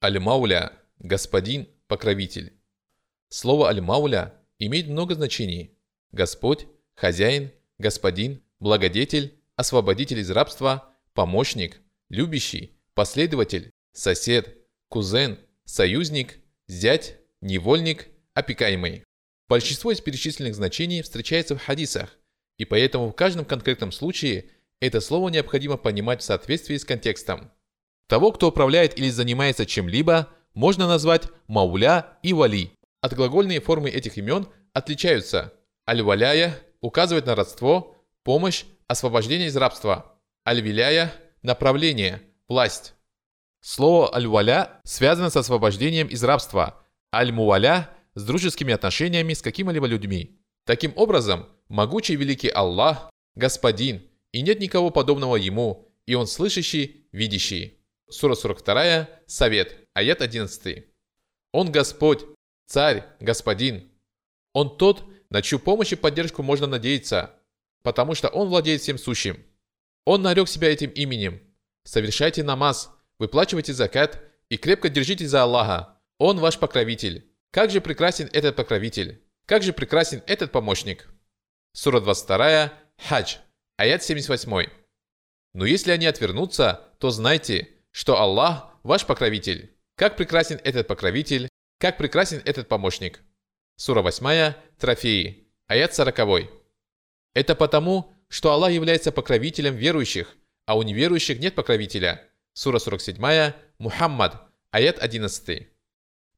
Аль-Мауля – господин, покровитель. Слово Аль-Мауля имеет много значений. Господь, хозяин, господин, благодетель, освободитель из рабства, помощник, любящий, последователь, сосед, кузен, союзник, зять, невольник, опекаемый. Большинство из перечисленных значений встречается в хадисах, и поэтому в каждом конкретном случае это слово необходимо понимать в соответствии с контекстом. Того, кто управляет или занимается чем-либо, можно назвать мауля и вали. Отглагольные формы этих имен отличаются. Аль-валяя указывает на родство, помощь, освобождение из рабства. Аль-виляя – направление, власть. Слово «аль-валя» связано с освобождением из рабства, «аль-муаля» – с дружескими отношениями с какими-либо людьми. Таким образом, могучий великий Аллах – Господин, и нет никого подобного Ему, и Он слышащий, видящий. Сура 42, Совет, аят 11. Он Господь, Царь, Господин. Он тот, на чью помощь и поддержку можно надеяться, потому что Он владеет всем сущим. Он нарек себя этим именем. Совершайте намаз, выплачивайте закат и крепко держитесь за Аллаха. Он ваш покровитель. Как же прекрасен этот покровитель. Как же прекрасен этот помощник. Сура 22, Хадж, аят 78. Но если они отвернутся, то знайте, что Аллах ваш покровитель. Как прекрасен этот покровитель, как прекрасен этот помощник. Сура 8, Трофеи, аят 40. Это потому, что Аллах является покровителем верующих, а у неверующих нет покровителя. Сура 47, Мухаммад, аят 11.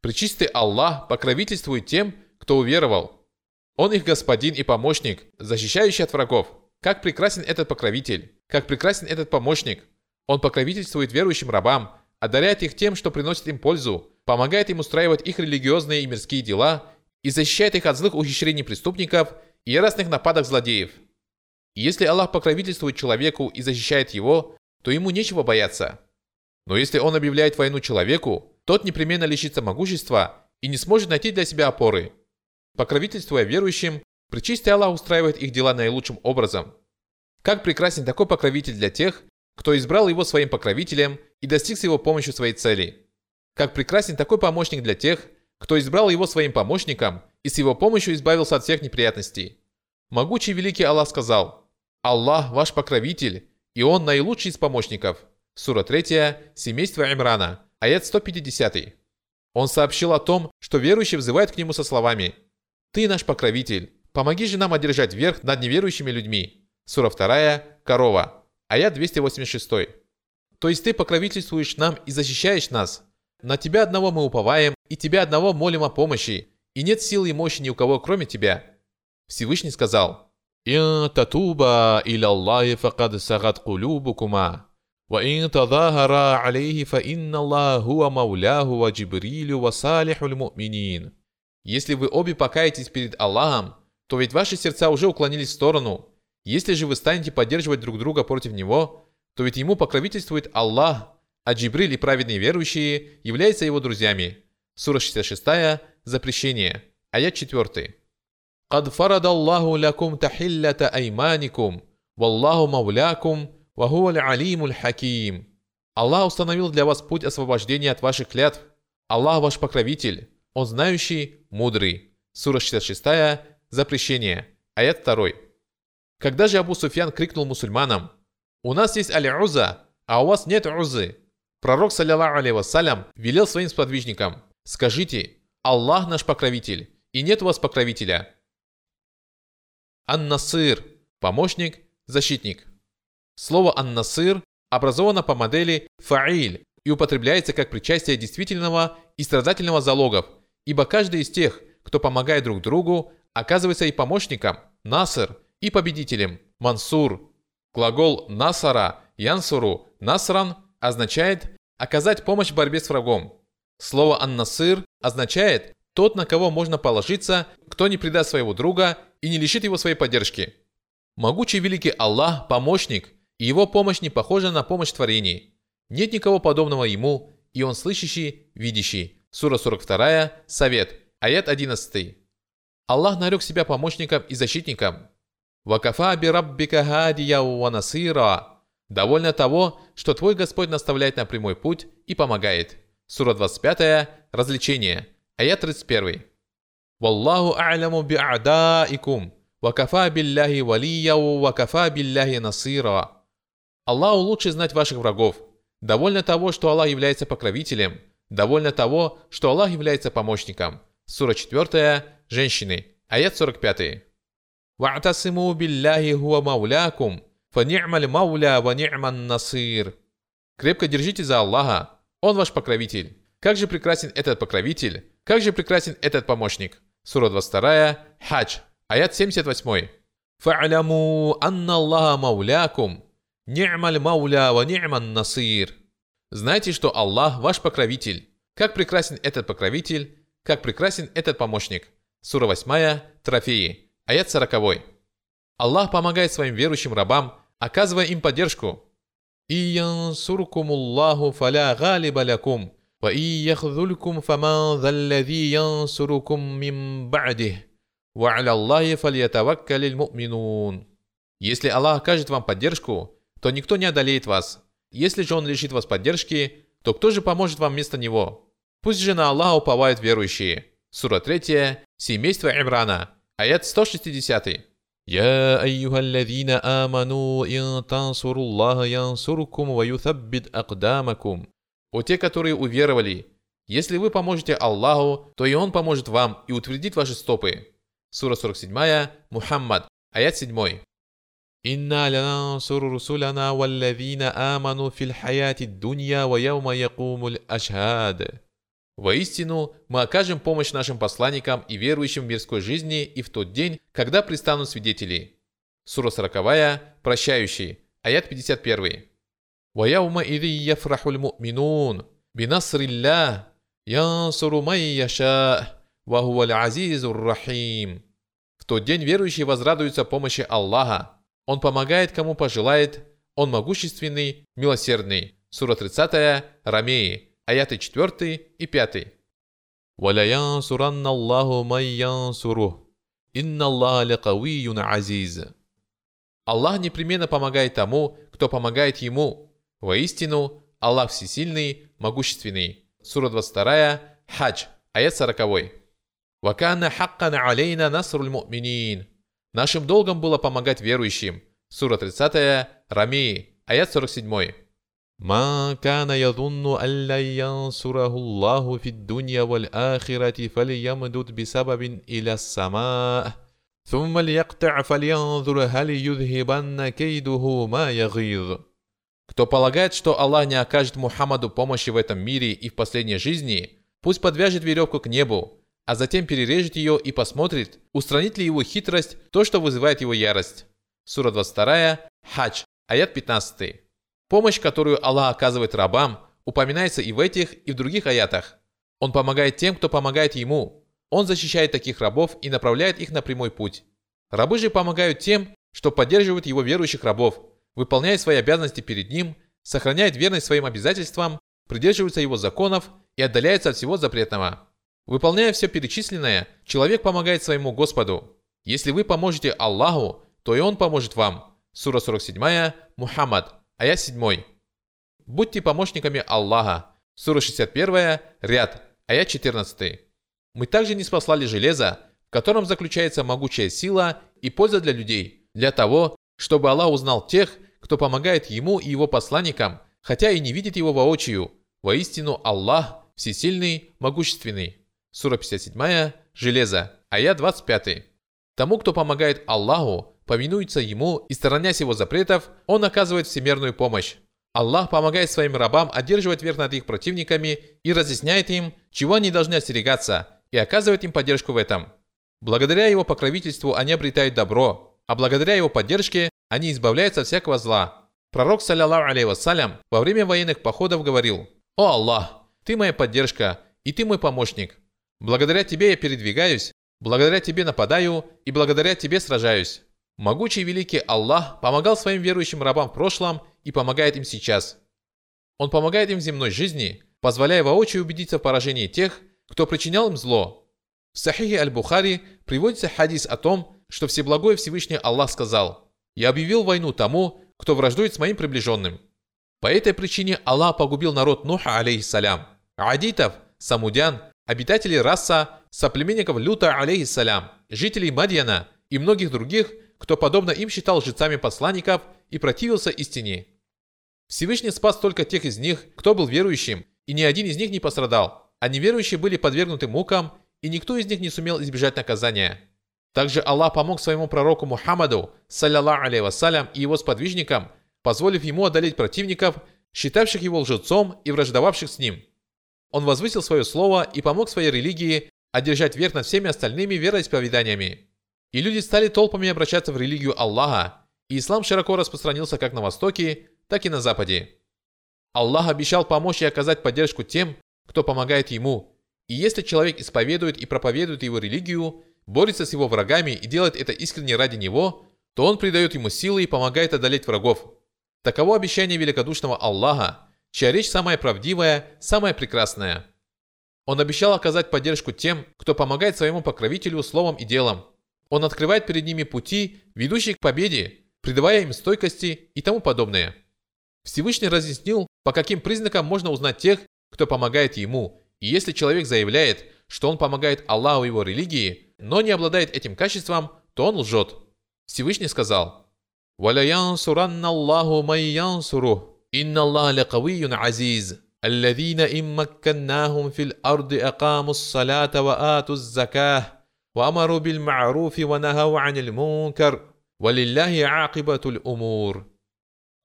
Пречистый Аллах покровительствует тем, кто уверовал. Он их господин и помощник, защищающий от врагов. Как прекрасен этот покровитель, как прекрасен этот помощник. Он покровительствует верующим рабам, одаряет их тем, что приносит им пользу, помогает им устраивать их религиозные и мирские дела и защищает их от злых ухищрений преступников и яростных нападок злодеев. И если Аллах покровительствует человеку и защищает его, то ему нечего бояться. Но если он объявляет войну человеку, тот непременно лишится могущества и не сможет найти для себя опоры. Покровительствуя верующим, причистый Аллах устраивает их дела наилучшим образом. Как прекрасен такой покровитель для тех, кто избрал его своим покровителем и достиг с его помощью своей цели. Как прекрасен такой помощник для тех, кто избрал его своим помощником и с его помощью избавился от всех неприятностей. Могучий великий Аллах сказал – Аллах ваш покровитель, и Он наилучший из помощников. Сура 3, семейство Имрана, аят 150. Он сообщил о том, что верующий взывает к Нему со словами «Ты наш покровитель, помоги же нам одержать верх над неверующими людьми». Сура 2, корова, а я 286. То есть ты покровительствуешь нам и защищаешь нас. На тебя одного мы уповаем, и тебя одного молим о помощи, и нет силы и мощи ни у кого, кроме тебя». Всевышний сказал, «Ин татуба иля Аллахи факад сагат кулюбукума, ва ин тадахара алейхи фа инна Аллаху ва мауляху ва джибрилю ва салихуль му'минин». Если вы обе покаетесь перед Аллахом, то ведь ваши сердца уже уклонились в сторону, Если же вы станете поддерживать друг друга против него, то ведь ему покровительствует Аллах, а Джибриль и праведные верующие являются его друзьями. Сура 66, запрещение, аят 4. قد فرض الله لكم تحلة أيمانكم والله مولاكم وهو العليم الحكيم Аллах установил для вас путь освобождения от ваших клятв. Аллах ваш покровитель, Он знающий, мудрый. Сура 66, запрещение, аят 2. Когда же Абу Суфьян крикнул мусульманам, «У нас есть Аль-Уза, а у вас нет Узы», пророк, саллиллаху алейhi вассалям, велел своим сподвижникам, «Скажите, Аллах наш покровитель, и нет у вас покровителя». Ан-Насыр – помощник, защитник. Слово Ан-Насыр образовано по модели фаиль и употребляется как причастие действительного и страдательного залогов, ибо каждый из тех, кто помогает друг другу, оказывается и помощником, насыр, и победителем, мансур. Глагол насара, янсуру, насран означает оказать помощь в борьбе с врагом. Слово ан-насыр означает тот, на кого можно положиться, кто не предаст своего друга и не лишит его своей поддержки. Могучий великий Аллах – помощник, и его помощь не похожа на помощь творений. Нет никого подобного ему, и он слышащий, видящий. Сура 42, Совет, аят 11. Аллах нарек себя помощником и защитником. «Вакафа би раббика хадия насира» Довольно того, что твой Господь наставляет на прямой путь и помогает. Сура 25. Развлечение. Аят 31. «Валлаху а'ляму би'адаикум, ва кафа билляхи валия, ва кафа билляхи насира». Аллаху лучше знать ваших врагов. Довольно того, что Аллах является покровителем. Довольно того, что Аллах является помощником. Сура 4. Женщины. Аят 45. «Ва'тасиму билляхи хуа маулякум, фа ни'маль мауля ва ни'ман насир». Крепко держите за Аллаха. Он ваш покровитель. Как же прекрасен этот покровитель. Как же прекрасен этот помощник. Сура 22. Хадж. Аят 78. «Фа'ляму анна Аллаха маулякум, ни'маль мауля ва ни'ман насир». Знайте, что Аллах ваш покровитель. Как прекрасен этот покровитель, как прекрасен этот помощник. Сура 8, Трофеи, аят 40. Аллах помогает своим верующим рабам, оказывая им поддержку. «И янсуркумуллаху фаля галиба лякум, ва и яхзулькум фаман заллади янсурукум мим ба'дих, ва аля Аллахи фальятаваккалил му'минун». Если Аллах окажет вам поддержку, то никто не одолеет вас. Если же Он лишит вас поддержки, то кто же поможет вам вместо Него? Пусть же на Аллаха уповают верующие. Сура 3, семейство Имрана, аят 160. يا أيها الذين آمنوا إن تنصروا الله ينصركم ويثبت أقدامكم О те, которые уверовали, если вы поможете Аллаху, то и Он поможет вам и утвердит ваши стопы. Сура 47, Мухаммад, аят 7. إنا لننصر رسلنا والذين آمنوا في الحياة الدنيا ويوم يقوم الأشهاد Воистину, мы окажем помощь нашим посланникам и верующим в мирской жизни и в тот день, когда пристанут свидетели. Сура 40, прощающий, аят 51. وَيَوْمَ إِذِ يَفْرَحُ الْمُؤْمِنُونَ بِنَصْرِ اللَّهِ يَنْصُرُ مَنْ يَشَاءُ وَهُوَ الْعَزِيزُ الرَّحِيمُ В тот день верующие возрадуются помощи Аллаха. Он помогает, кому пожелает. Он могущественный, милосердный. Сура 30, Рамеи, аяты 4 и 5. وَلَيَنْصُرَنَّ اللَّهُ مَنْ يَنْصُرُهُ «Инна Аллах лекавиюн азиз». Аллах непременно помогает тому, кто помогает ему. Воистину, Аллах всесильный, могущественный. Сура 22, Хадж, аят 40. «Вакана хаккан алейна насруль му'минин». Нашим долгом было помогать верующим. Сура 30, Рамии, аят 47. ما كان يظن أن لن ينصره الله في الدنيا والآخرة فليمدد بسبب إلى السماء ثم ليقطع فلينظر هل يذهبن كيده ما يغيظ Кто полагает, что Аллах не окажет Мухаммаду помощи в этом мире и в последней жизни, пусть подвяжет веревку к небу, а затем перережет ее и посмотрит, устранит ли его хитрость то, что вызывает его ярость. Сура 22, Хадж, аят 15. Помощь, которую Аллах оказывает рабам, упоминается и в этих, и в других аятах. Он помогает тем, кто помогает ему. Он защищает таких рабов и направляет их на прямой путь. Рабы же помогают тем, что поддерживают его верующих рабов, выполняют свои обязанности перед ним, сохраняют верность своим обязательствам, придерживаются его законов и отдаляются от всего запретного. Выполняя все перечисленное, человек помогает своему Господу. Если вы поможете Аллаху, то и Он поможет вам. Сура 47, Мухаммад, Аят 7. Будьте помощниками Аллаха. Сура 61, ряд, аят 14. Мы также не спаслали железо, в котором заключается могучая сила и польза для людей, для того, чтобы Аллах узнал тех, кто помогает Ему и Его посланникам, хотя и не видит Его воочию. Воистину Аллах всесильный, могущественный. Сура 57, железо, аят 25. Тому, кто помогает Аллаху, повинуется ему и сторонясь его запретов, он оказывает всемирную помощь. Аллах помогает своим рабам одерживать верх над их противниками и разъясняет им, чего они должны остерегаться, и оказывает им поддержку в этом. Благодаря его покровительству они обретают добро, а благодаря его поддержке они избавляются от всякого зла. Пророк, саллиллаху алейhi вассалям, во время военных походов говорил, «О Аллах, Ты моя поддержка, и Ты мой помощник. Благодаря Тебе я передвигаюсь, благодаря Тебе нападаю, и благодаря Тебе сражаюсь». Могучий великий Аллах помогал своим верующим рабам в прошлом и помогает им сейчас. Он помогает им в земной жизни, позволяя воочию убедиться в поражении тех, кто причинял им зло. В Сахихе Аль-Бухари приводится хадис о том, что Всеблагой Всевышний Аллах сказал «Я объявил войну тому, кто враждует с моим приближенным». По этой причине Аллах погубил народ Нуха, алейхиссалям. адитов, самудян, обитателей раса, соплеменников Люта, алейхиссалям, жителей Мадьяна и многих других, кто подобно им считал лжецами посланников и противился истине. Всевышний спас только тех из них, кто был верующим, и ни один из них не пострадал, а неверующие были подвергнуты мукам, и никто из них не сумел избежать наказания. Также Аллах помог своему пророку Мухаммаду, саллиллаху алейhi вассалям, и его сподвижникам, позволив ему одолеть противников, считавших его лжецом и враждовавших с ним. Он возвысил свое слово и помог своей религии одержать верх над всеми остальными вероисповеданиями. И люди стали толпами обращаться в религию Аллаха, и ислам широко распространился как на Востоке, так и на Западе. Аллах обещал помочь и оказать поддержку тем, кто помогает ему. И если человек исповедует и проповедует его религию, борется с его врагами и делает это искренне ради него, то он придает ему силы и помогает одолеть врагов. Таково обещание великодушного Аллаха, чья речь самая правдивая, самая прекрасная. Он обещал оказать поддержку тем, кто помогает своему покровителю словом и делом. Он открывает перед ними пути, ведущие к победе, придавая им стойкости и тому подобное. Всевышний разъяснил, по каким признакам можно узнать тех, кто помогает ему, и если человек заявляет, что он помогает Аллаху и его религии, но не обладает этим качеством, то он лжет. Всевышний сказал, «Валя янсуранна Аллаху май янсурух, инна Аллах лакавийюн азиз». الذين إن مكناهم في الأرض أقاموا الصلاة وآتوا الزكاة وأمروا بالمعروف ونهوا عن المنكر Валилляхи акибатуль умур.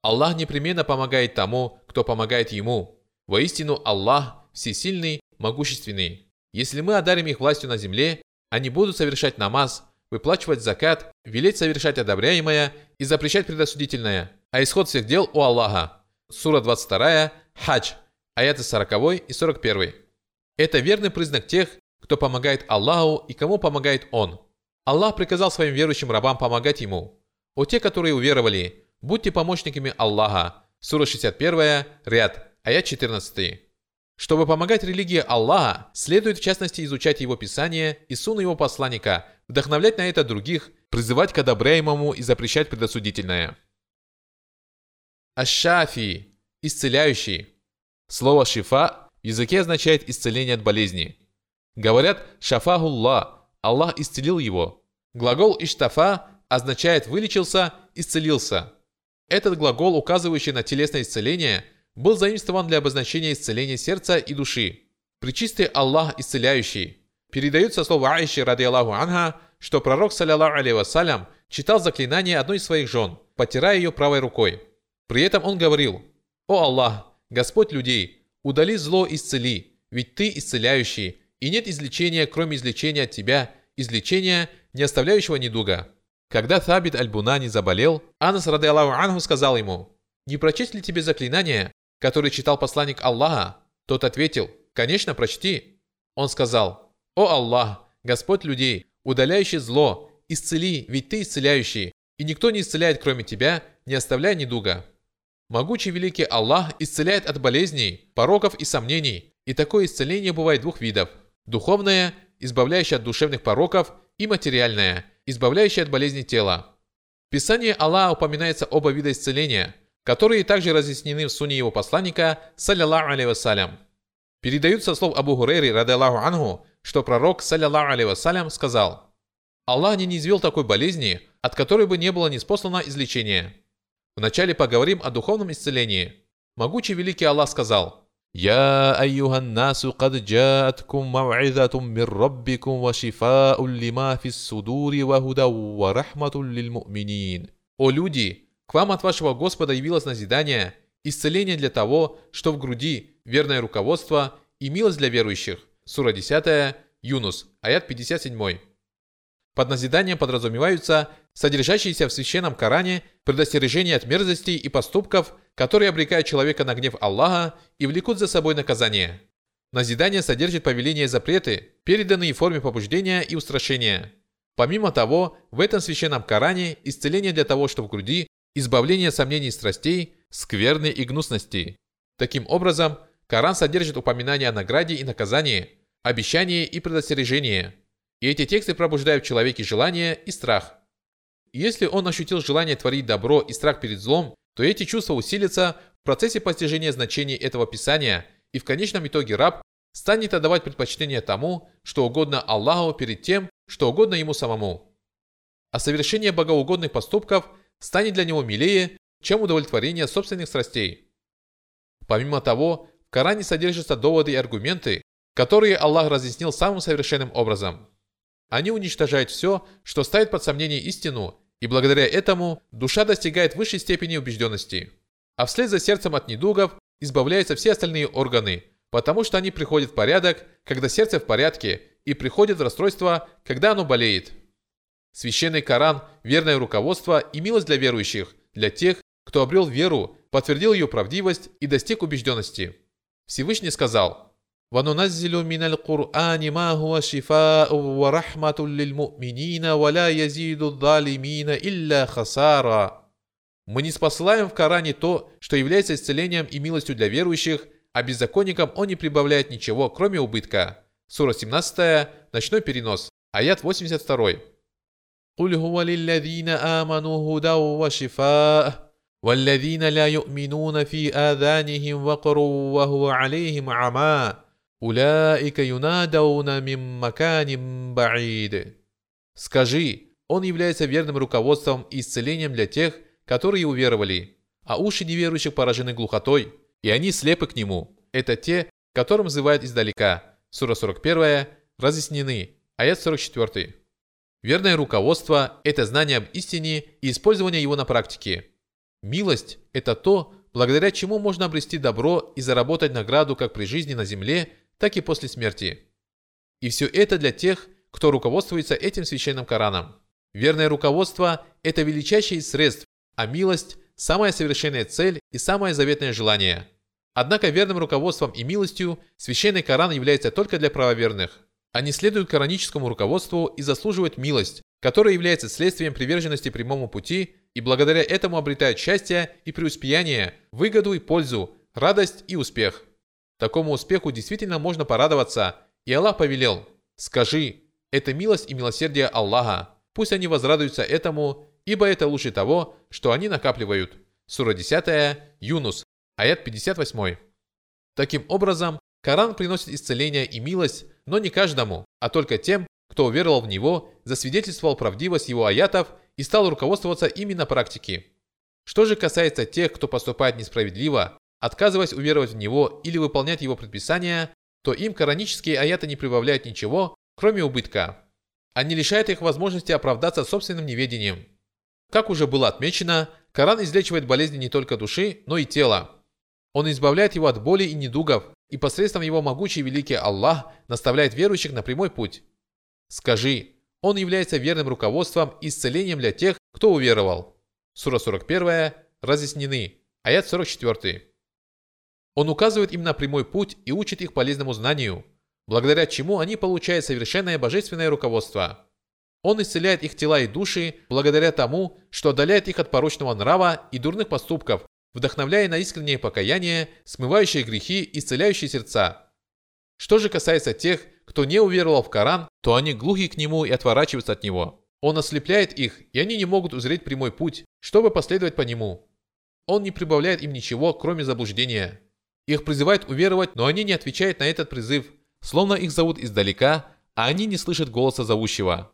Аллах непременно помогает тому, кто помогает ему. Воистину Аллах всесильный, могущественный. Если мы одарим их властью на земле, они будут совершать намаз, выплачивать закат, велеть совершать одобряемое и запрещать предосудительное. А исход всех дел у Аллаха. Сура 22, Хадж, аяты 40 и 41. Это верный признак тех, кто помогает Аллаху и кому помогает Он. Аллах приказал своим верующим рабам помогать Ему. О те, которые уверовали, будьте помощниками Аллаха. Сура 61, ряд, аят 14. Чтобы помогать религии Аллаха, следует в частности изучать Его Писание и сунну Его посланника, вдохновлять на это других, призывать к одобряемому и запрещать предосудительное. Аш-Шафи – исцеляющий. Слово «шифа» в языке означает исцеление от болезни. Говорят «шафахулла» Аллах исцелил его. Глагол «иштафа» означает «вылечился», «исцелился». Этот глагол, указывающий на телесное исцеление, был заимствован для обозначения исцеления сердца и души. Причистый Аллах исцеляющий. Передается слово Аиши ради Аллаху Анха, что пророк, саллиллаху алейhi вассалям, читал заклинание одной из своих жен, потирая ее правой рукой. При этом он говорил, «О Аллах, Господь людей, удали зло и исцели, ведь Ты исцеляющий, и нет излечения, кроме излечения от тебя, излечения, не оставляющего недуга. Когда Табит аль-Бунани заболел, Анас, рады Аллаху Анху, сказал ему, «Не прочесть ли тебе заклинание, которое читал посланник Аллаха?» Тот ответил, «Конечно, прочти». Он сказал, «О Аллах, Господь людей, удаляющий зло, исцели, ведь Ты исцеляющий, и никто не исцеляет, кроме Тебя, не оставляя недуга». Могучий великий Аллах исцеляет от болезней, пороков и сомнений, и такое исцеление бывает двух видов – Духовное, избавляющее от душевных пороков, и материальное, избавляющее от болезней тела. В Писании Аллаха упоминается оба вида исцеления, которые также разъяснены в суне его посланника, саллиллаху алейhi вассалям. Передаются слов Абу Хурейри, рады Аллаху анху, что пророк, саллиллаху алейhi вассалям, сказал, «Аллах не низвел такой болезни, от которой бы не было неспослано излечения». Вначале поговорим о духовном исцелении. Могучий великий Аллах сказал – يا أيها الناس قد جاءتكم موعظة من ربكم وشفاء لما في الصدور وهدى ورحمة للمؤمنين О люди, к вам от вашего Господа явилось назидание, исцеление для того, что в груди, верное руководство и милость для верующих. Сура 10, Юнус, аят 57. Под назиданием подразумеваются содержащиеся в священном Коране предостережения от мерзостей и поступков, которые обрекают человека на гнев Аллаха и влекут за собой наказание. Назидание содержит повеления и запреты, переданные в форме побуждения и устрашения. Помимо того, в этом священном Коране исцеление для того, что в груди, избавление сомнений и страстей, скверны и гнусности. Таким образом, Коран содержит упоминания о награде и наказании, обещании и предостережении – и эти тексты пробуждают в человеке желание и страх. если он ощутил желание творить добро и страх перед злом, то эти чувства усилятся в процессе постижения значений этого писания и в конечном итоге раб станет отдавать предпочтение тому, что угодно Аллаху перед тем, что угодно ему самому. А совершение богоугодных поступков станет для него милее, чем удовлетворение собственных страстей. Помимо того, в Коране содержатся доводы и аргументы, которые Аллах разъяснил самым совершенным образом. Они уничтожают все, что ставит под сомнение истину, и благодаря этому душа достигает высшей степени убежденности. А вслед за сердцем от недугов избавляются все остальные органы, потому что они приходят в порядок, когда сердце в порядке, и приходят в расстройство, когда оно болеет. Священный Коран – верное руководство и милость для верующих, для тех, кто обрел веру, подтвердил ее правдивость и достиг убежденности. Всевышний сказал – وننزل من القرآن ما هو شفاء ورحمة للمؤمنين ولا يزيد الظالمين إلا خسارا. Мы не спосылаем в Коране то, что является исцелением и милостью для верующих, а беззаконникам он не прибавляет ничего, кроме убытка. Сура 17, ночной перенос, аят 82. قل هو للذين آمنوا هدى وشفاء والذين لا يؤمنون في آذانهم وقر وهو عليهم عمى Уляика юнадауна мим маканим баид. Скажи, он является верным руководством и исцелением для тех, которые уверовали, а уши неверующих поражены глухотой, и они слепы к нему. Это те, которым взывают издалека. Сура 41, разъяснены, аят 44. Верное руководство – это знание об истине и использование его на практике. Милость – это то, благодаря чему можно обрести добро и заработать награду как при жизни на земле, так и после смерти. И все это для тех, кто руководствуется этим священным Кораном. Верное руководство – это величайший из средств, а милость – самая совершенная цель и самое заветное желание. Однако верным руководством и милостью священный Коран является только для правоверных. Они следуют кораническому руководству и заслуживают милость, которая является следствием приверженности прямому пути и благодаря этому обретают счастье и преуспеяние, выгоду и пользу, радость и успех. Такому успеху действительно можно порадоваться, и Аллах повелел, «Скажи, это милость и милосердие Аллаха, пусть они возрадуются этому, ибо это лучше того, что они накапливают». Сура 10, Юнус, аят 58. Таким образом, Коран приносит исцеление и милость, но не каждому, а только тем, кто уверовал в него, засвидетельствовал правдивость его аятов и стал руководствоваться ими на практике. Что же касается тех, кто поступает несправедливо, Отказываясь уверовать в него или выполнять его предписания, то им коранические аяты не прибавляют ничего, кроме убытка. Они лишают их возможности оправдаться собственным неведением. Как уже было отмечено, Коран излечивает болезни не только души, но и тела. Он избавляет его от боли и недугов, и посредством его могучий великий Аллах наставляет верующих на прямой путь. Скажи, он является верным руководством и исцелением для тех, кто уверовал. Сура 41, разъяснены, аят 44. Он указывает им на прямой путь и учит их полезному знанию, благодаря чему они получают совершенное божественное руководство. Он исцеляет их тела и души благодаря тому, что отдаляет их от порочного нрава и дурных поступков, вдохновляя на искреннее покаяние, смывающие грехи и исцеляющие сердца. Что же касается тех, кто не уверовал в Коран, то они глухи к нему и отворачиваются от него. Он ослепляет их, и они не могут узреть прямой путь, чтобы последовать по нему. Он не прибавляет им ничего, кроме заблуждения. Их призывают уверовать, но они не отвечают на этот призыв, словно их зовут издалека, а они не слышат голоса зовущего.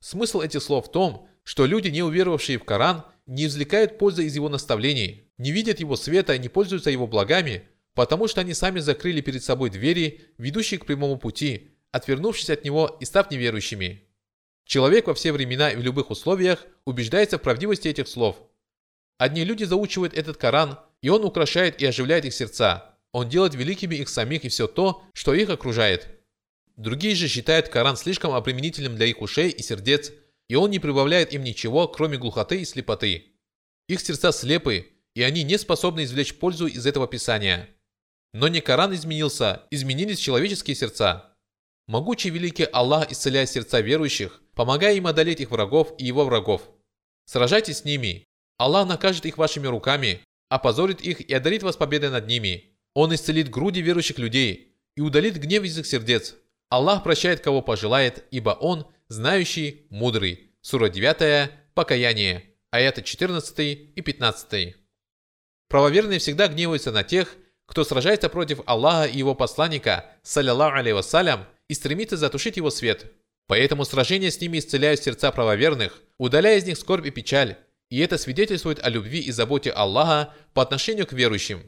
Смысл этих слов в том, что люди, не уверовавшие в Коран, не извлекают пользы из его наставлений, не видят его света не пользуются его благами, потому что они сами закрыли перед собой двери, ведущие к прямому пути, отвернувшись от него и став неверующими. Человек во все времена и в любых условиях убеждается в правдивости этих слов. Одни люди заучивают этот Коран, и он украшает и оживляет их сердца. Он делает великими их самих и все то, что их окружает. Другие же считают Коран слишком обременительным для их ушей и сердец, и он не прибавляет им ничего, кроме глухоты и слепоты. Их сердца слепы, и они не способны извлечь пользу из этого писания. Но не Коран изменился, изменились человеческие сердца. Могучий великий Аллах исцеляет сердца верующих, помогая им одолеть их врагов и его врагов. Сражайтесь с ними. Аллах накажет их вашими руками, опозорит их и одарит вас победой над ними. Он исцелит груди верующих людей и удалит гнев из их сердец. Аллах прощает, кого пожелает, ибо Он знающий, мудрый. Сура 9, Покаяние, аяты 14 и 15. Правоверные всегда гневаются на тех, кто сражается против Аллаха и его посланника, саллиллаху алейhi вассалям, и стремится затушить его свет. Поэтому сражения с ними исцеляют сердца правоверных, удаляя из них скорбь и печаль, и это свидетельствует о любви и заботе Аллаха по отношению к верующим.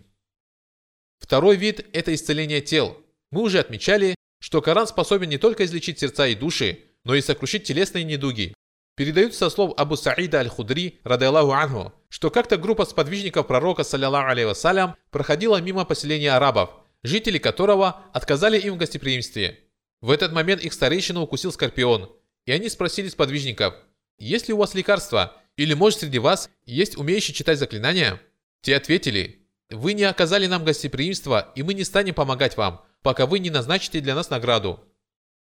Второй вид – это исцеление тел. Мы уже отмечали, что Коран способен не только излечить сердца и души, но и сокрушить телесные недуги. Передаются со слов Абу Саида аль-Худри, рады Аллаху анху, что как-то группа сподвижников пророка, саллиллаху алейhi вассалям, проходила мимо поселения арабов, жители которого отказали им в гостеприимстве. В этот момент их старейшину укусил скорпион, и они спросили сподвижников, «Есть ли у вас лекарства? Или, может, среди вас есть умеющий читать заклинания?» Те ответили, «Вы не оказали нам гостеприимства, и мы не станем помогать вам, пока вы не назначите для нас награду».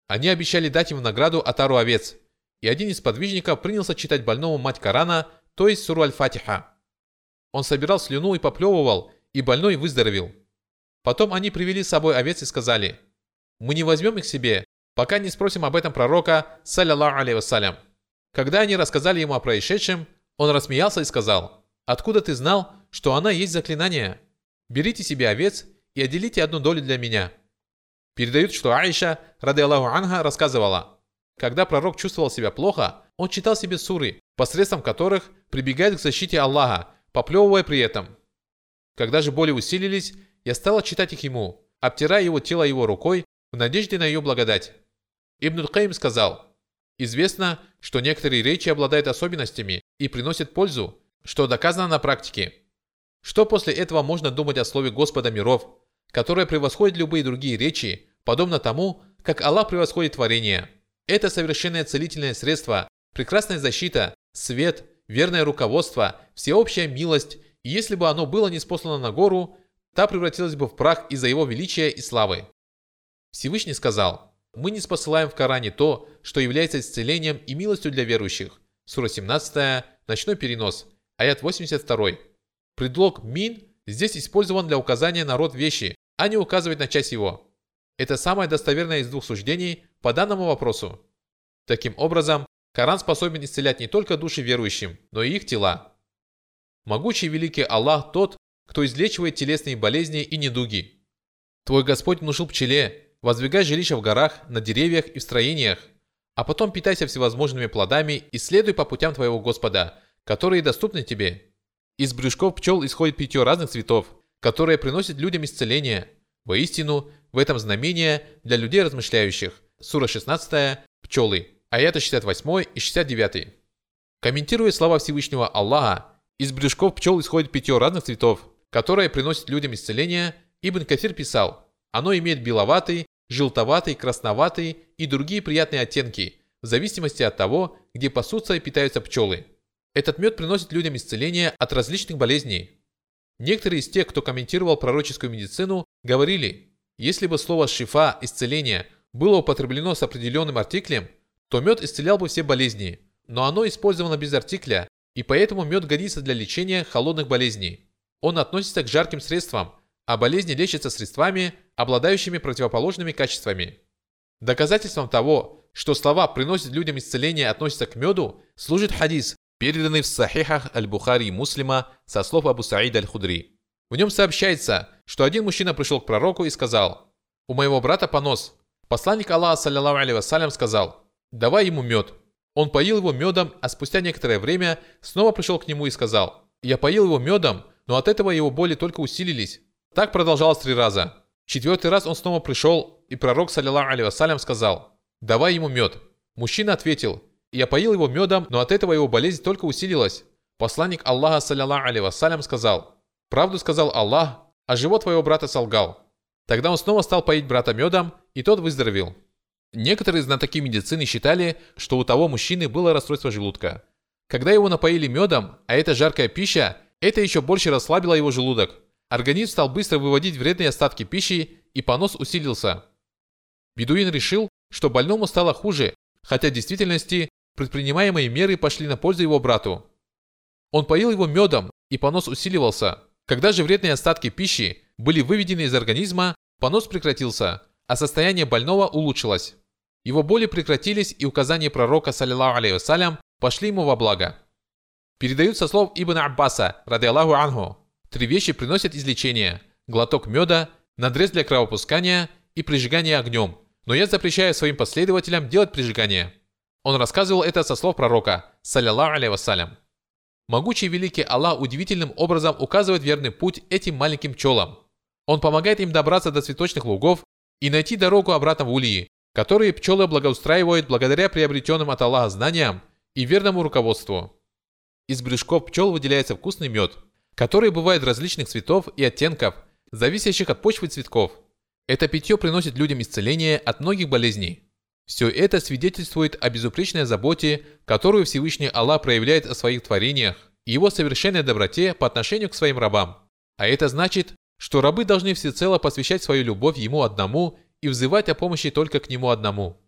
Они обещали дать им награду отару овец, и один из подвижников принялся читать больному мать Корана, то есть суру Аль-Фатиха. Он собирал слюну и поплевывал, и больной выздоровел. Потом они привели с собой овец и сказали, «Мы не возьмем их себе, пока не спросим об этом пророка, саллиллаху алейhi вассалям». Когда они рассказали ему о происшедшем, он рассмеялся и сказал, «Откуда ты знал, что она есть заклинание? Берите себе овец и отделите одну долю для меня». Передают, что Аиша, рады Аллаху Анха, рассказывала, когда пророк чувствовал себя плохо, он читал себе суры, посредством которых прибегает к защите Аллаха, поплевывая при этом. Когда же боли усилились, я стала читать их ему, обтирая его тело его рукой в надежде на ее благодать. Ибн Каим сказал, «Известно, что некоторые речи обладают особенностями и приносят пользу, что доказано на практике. Что после этого можно думать о слове Господа миров, которое превосходит любые другие речи, подобно тому, как Аллах превосходит творение. Это совершенное целительное средство, прекрасная защита, свет, верное руководство, всеобщая милость, и если бы оно было не спослано на гору, та превратилась бы в прах из-за его величия и славы. Всевышний сказал, «Мы не спосылаем в Коране то, что является исцелением и милостью для верующих». Сура 17, ночной перенос, аят 82. Предлог «мин» здесь использован для указания на род вещи, а не указывать на часть его. Это самое достоверное из двух суждений по данному вопросу. Таким образом, Коран способен исцелять не только души верующим, но и их тела. Могучий великий Аллах тот, кто излечивает телесные болезни и недуги. Твой Господь внушил пчеле, воздвигай жилища в горах, на деревьях и в строениях, а потом питайся всевозможными плодами и следуй по путям твоего Господа, которые доступны тебе. Из брюшков пчел исходит питье разных цветов, которые приносят людям исцеление. Воистину, в этом знамение для людей размышляющих. Сура 16, пчелы, аяты 68 и 69. Комментируя слова Всевышнего Аллаха, из брюшков пчел исходит питье разных цветов, которые приносят людям исцеление, Ибн Кафир писал, оно имеет беловатый, желтоватый, красноватый и другие приятные оттенки, в зависимости от того, где пасутся и питаются пчелы. Этот мед приносит людям исцеление от различных болезней. Некоторые из тех, кто комментировал пророческую медицину, говорили, если бы слово «шифа» – исцеление было употреблено с определенным артиклем, то мед исцелял бы все болезни, но оно использовано без артикля, и поэтому мед годится для лечения холодных болезней. Он относится к жарким средствам, а болезни лечатся средствами, обладающими противоположными качествами. Доказательством того, что слова «приносят людям исцеление» относятся к меду, служит хадис, переданный в сахихах Аль-Бухари и Муслима со слов Абу Саида Аль-Худри. В нем сообщается, что один мужчина пришел к пророку и сказал, «У моего брата понос». Посланник Аллаха, саллиллаху алейhi вассалям, сказал, «Давай ему мед». Он поил его медом, а спустя некоторое время снова пришел к нему и сказал, «Я поил его медом, но от этого его боли только усилились». Так продолжалось три раза. Четвертый раз он снова пришел, и пророк, саллиллаху алейhi вассалям, сказал, «Давай ему мед». Мужчина ответил, я поил его медом, но от этого его болезнь только усилилась. Посланник Аллаха, саллиллаху алейhi вассалям, сказал, «Правду сказал Аллах, а живот твоего брата солгал». Тогда он снова стал поить брата медом, и тот выздоровел. Некоторые знатоки медицины считали, что у того мужчины было расстройство желудка. Когда его напоили медом, а это жаркая пища, это еще больше расслабило его желудок. Организм стал быстро выводить вредные остатки пищи, и понос усилился. Бедуин решил, что больному стало хуже, хотя в действительности предпринимаемые меры пошли на пользу его брату. Он поил его медом, и понос усиливался. Когда же вредные остатки пищи были выведены из организма, понос прекратился, а состояние больного улучшилось. Его боли прекратились, и указания пророка, саллиллаху вассалям, пошли ему во благо. Передают со слов Ибн Аббаса, ради Аллаху анху, три вещи приносят излечение. глоток меда, надрез для кровопускания и прижигание огнем, но я запрещаю своим последователям делать прижигание. Он рассказывал это со слов пророка, саллиллаху алейhi вассалям. Могучий великий Аллах удивительным образом указывает верный путь этим маленьким пчелам. Он помогает им добраться до цветочных лугов и найти дорогу обратно в ульи, которые пчелы благоустраивают благодаря приобретенным от Аллаха знаниям и верному руководству. Из брюшков пчел выделяется вкусный мед, который бывает различных цветов и оттенков, зависящих от почвы цветков. Это питье приносит людям исцеление от многих болезней. Все это свидетельствует о безупречной заботе, которую Всевышний Аллах проявляет о своих творениях и его совершенной доброте по отношению к своим рабам. А это значит, что рабы должны всецело посвящать свою любовь Ему одному и взывать о помощи только к Нему одному.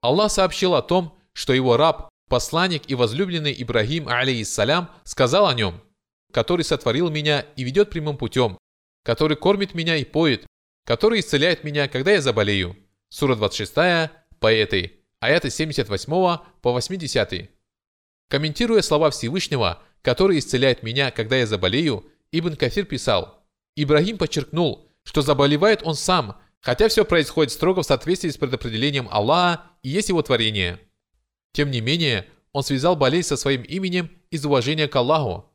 Аллах сообщил о том, что его раб, посланник и возлюбленный Ибрагим, алейхиссалям, сказал о нем, который сотворил меня и ведет прямым путем, который кормит меня и поет, который исцеляет меня, когда я заболею. Сура 26, по этой, аяты 78 по 80. Комментируя слова Всевышнего, который исцеляет меня, когда я заболею, Ибн Кафир писал, Ибрагим подчеркнул, что заболевает он сам, хотя все происходит строго в соответствии с предопределением Аллаха и есть его творение. Тем не менее, он связал болезнь со своим именем из уважения к Аллаху.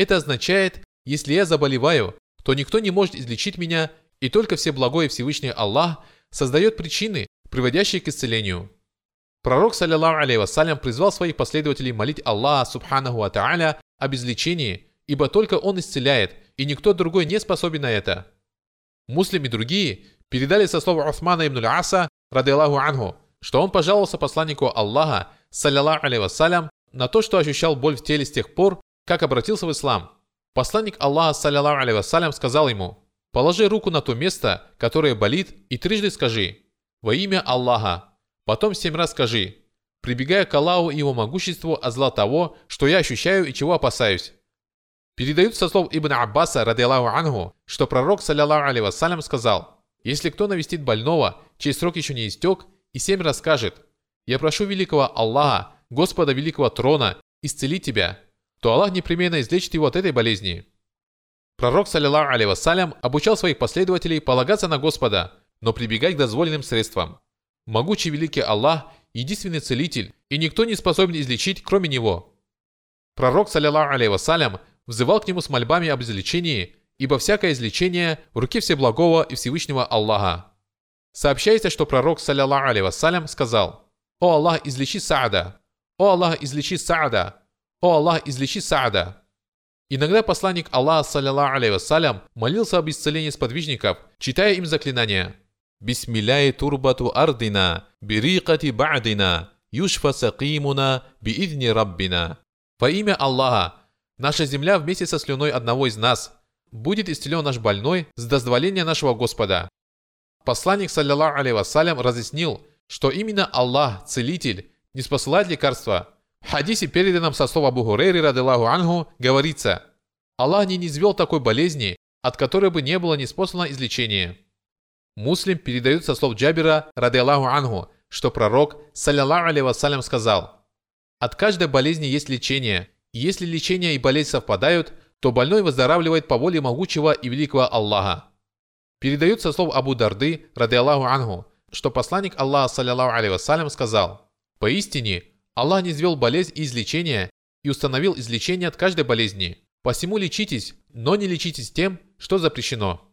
Это означает, если я заболеваю, то никто не может излечить меня, и только Всеблагой Всевышний Аллах создает причины, приводящие к исцелению. Пророк, саллиллаху алейhi вассалям, призвал своих последователей молить Аллаха, субханаху ва та'аля, об излечении, ибо только Он исцеляет, и никто другой не способен на это. Муслим и другие передали со слов Усмана ибн Аса, рады Аллаху анху, что он пожаловался посланнику Аллаха, саллиллаху алейhi вассалям, на то, что ощущал боль в теле с тех пор, как обратился в ислам. Посланник Аллаха, саллиллаху алейhi вассалям, сказал ему, «Положи руку на то место, которое болит, и трижды скажи, во имя Аллаха. Потом семь раз скажи, прибегая к Аллаху и его могуществу от зла того, что я ощущаю и чего опасаюсь. Передают со слов Ибн Аббаса, ради Аллаху анху, что пророк, саллиллаху алейhi вассалям, сказал, «Если кто навестит больного, чей срок еще не истек, и семь раз скажет, «Я прошу великого Аллаха, Господа великого трона, исцелить тебя», то Аллах непременно излечит его от этой болезни. Пророк, саллиллаху алейhi вассалям, обучал своих последователей полагаться на Господа, но прибегать к дозволенным средствам. Могучий великий Аллах – единственный целитель, и никто не способен излечить, кроме Него. Пророк, саллиллаху алейhi вассалям, взывал к Нему с мольбами об излечении, ибо всякое излечение в руке Всеблагого и Всевышнего Аллаха. Сообщается, что пророк, саллиллаху алейhi вассалям, сказал «О Аллах, излечи Саада! О Аллах, излечи Саада! О Аллах, излечи Саада!» Иногда посланник Аллаха, саллиллаху алейhi вассалям, молился об исцелении сподвижников, читая им заклинания – Бисмилляхи турбату ардина, бирикати ба'дина, юшфа сакимуна, биидни раббина. Во имя Аллаха, наша земля вместе со слюной одного из нас, будет исцелен наш больной с дозволения нашего Господа. Посланник, саллиллаху алейhi вассалям, разъяснил, что именно Аллах, Целитель, не спосылает лекарства. В хадисе, переданном со слова Абу Хурейри, радиллаху анху, говорится, Аллах не низвел такой болезни, от которой бы не было неспослано излечения. Муслим передает со слов Джабира, ради Аллаху Ангу, что пророк, саллиллаху алейhi вассалям, сказал, «От каждой болезни есть лечение, и если лечение и болезнь совпадают, то больной выздоравливает по воле могучего и великого Аллаха». Передают со слов Абу Дарды, ради Аллаху Ангу, что посланник Аллаха, саллиллаху алейhi вассалям, сказал, «Поистине, Аллах не извел болезнь и излечение и установил излечение от каждой болезни. Посему лечитесь, но не лечитесь тем, что запрещено».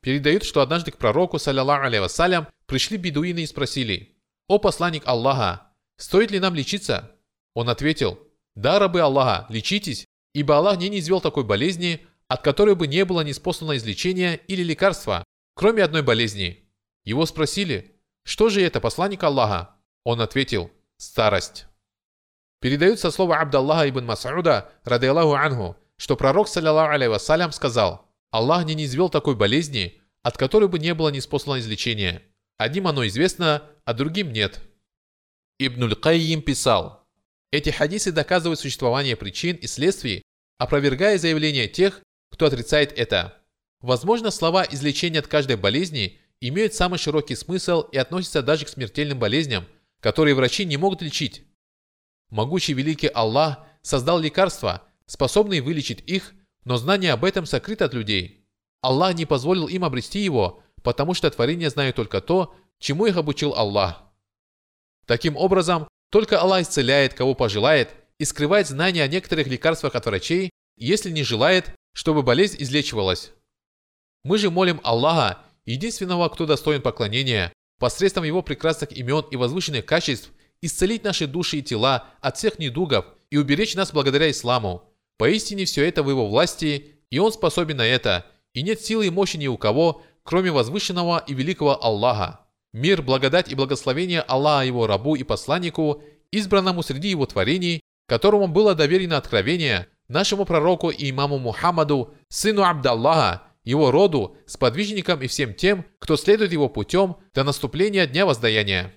Передают, что однажды к пророку, саллиллаху алейhi вассалям, пришли бедуины и спросили, «О посланник Аллаха, стоит ли нам лечиться?» Он ответил, «Да, рабы Аллаха, лечитесь, ибо Аллах не низвел такой болезни, от которой бы не было неспослано излечения или лекарства, кроме одной болезни». Его спросили, «Что же это, посланник Аллаха?» Он ответил, «Старость». Передают со слова Абдаллаха ибн Мас'уда, ради Аллаху анху, что пророк, саллиллаху алейhi вассалям, сказал, Аллах не низвел такой болезни, от которой бы не было неспослано излечения. Одним оно известно, а другим нет. Ибнуль Кайим писал, эти хадисы доказывают существование причин и следствий, опровергая заявления тех, кто отрицает это. Возможно, слова излечения от каждой болезни имеют самый широкий смысл и относятся даже к смертельным болезням, которые врачи не могут лечить. Могучий великий Аллах создал лекарства, способные вылечить их но знание об этом сокрыто от людей. Аллах не позволил им обрести его, потому что творения знают только то, чему их обучил Аллах. Таким образом, только Аллах исцеляет, кого пожелает, и скрывает знания о некоторых лекарствах от врачей, если не желает, чтобы болезнь излечивалась. Мы же молим Аллаха, единственного, кто достоин поклонения, посредством его прекрасных имен и возвышенных качеств, исцелить наши души и тела от всех недугов и уберечь нас благодаря исламу. Поистине все это в его власти, и он способен на это, и нет силы и мощи ни у кого, кроме возвышенного и великого Аллаха. Мир, благодать и благословение Аллаха его рабу и посланнику, избранному среди его творений, которому было доверено откровение, нашему пророку и имаму Мухаммаду, сыну Абдаллаха, его роду, сподвижникам и всем тем, кто следует его путем до наступления Дня Воздаяния.